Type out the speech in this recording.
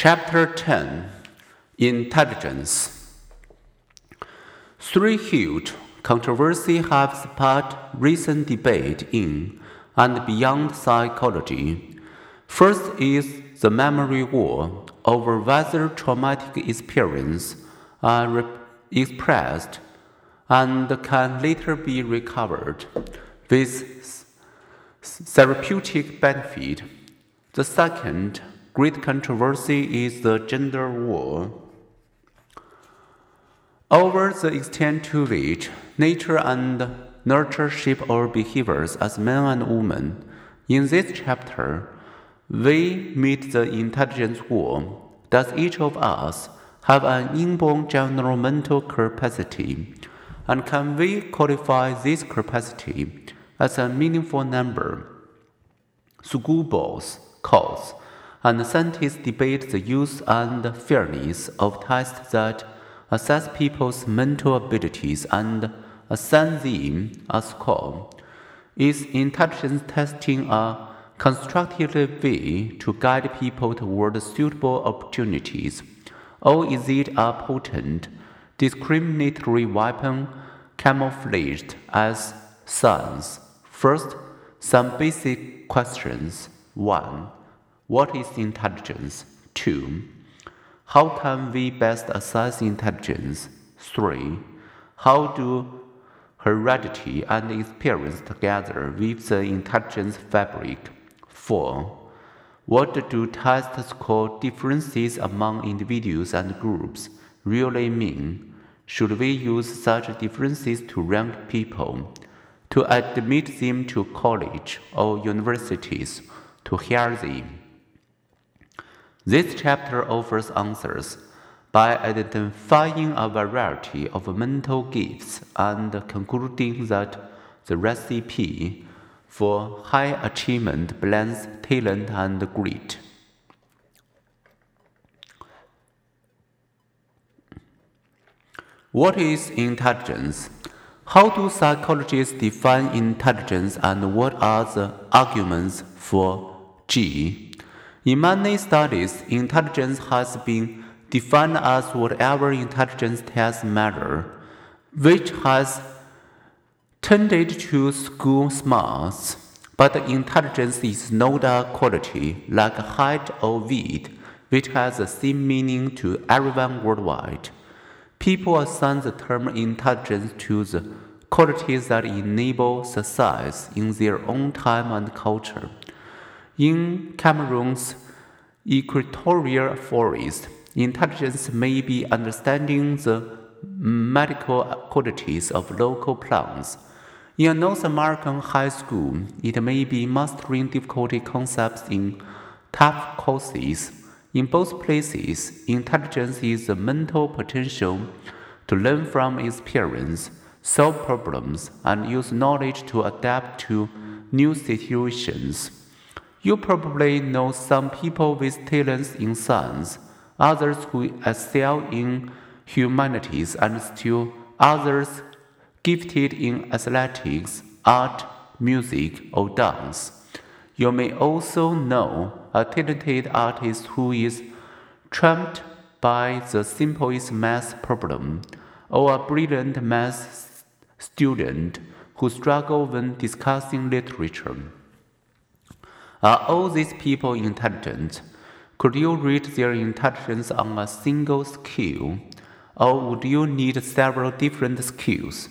Chapter 10 Intelligence Three huge controversies have sparked recent debate in and beyond psychology. First is the memory war over whether traumatic experiences are expressed and can later be recovered with therapeutic benefit. The second great controversy is the gender war. Over the extent to which nature and nurture shape our behaviors as men and women. In this chapter, we meet the intelligence war. Does each of us have an inborn general mental capacity? And can we qualify this capacity as a meaningful number? Schoolboys, calls, and scientists debate the use and fairness of tests that assess people's mental abilities and assign them a score. Is intelligence testing a constructive way to guide people toward suitable opportunities, or is it a potent, discriminatory weapon camouflaged as science? First, some basic questions. 1. What is intelligence? 2. How can we best assess intelligence? 3. How do heredity and experience together weave the intelligence fabric? 4. What do test score differences among individuals and groups really mean? Should we use such differences to rank people, to admit them to college or universities, to hire them? This chapter offers answers by identifying a variety of mental gifts and concluding that the recipe for high achievement blends talent and grit. What is intelligence? How do psychologists define intelligence and what are the arguments for G? In many studies, intelligence has been defined as whatever intelligence tests measure, which has tended to school smarts. But intelligence is not a quality like height or weight, which has the same meaning to everyone worldwide. People assign the term intelligence to the qualities that enable success in their own time and culture. In Cameroon's equatorial forest, intelligence may be understanding the medical qualities of local plants. In a North American high school, it may be mastering difficult concepts in tough courses. In both places, intelligence is the mental potential to learn from experience, solve problems, and use knowledge to adapt to new situations. You probably know some people with talents in science, others who excel in humanities, and still others gifted in athletics, art, music, or dance. You may also know a talented artist who is trapped by the simplest math problem, or a brilliant math student who struggles when discussing literature. Are all these people intelligent? Could you rate their intelligence on a single skill? Or would you need several different skills?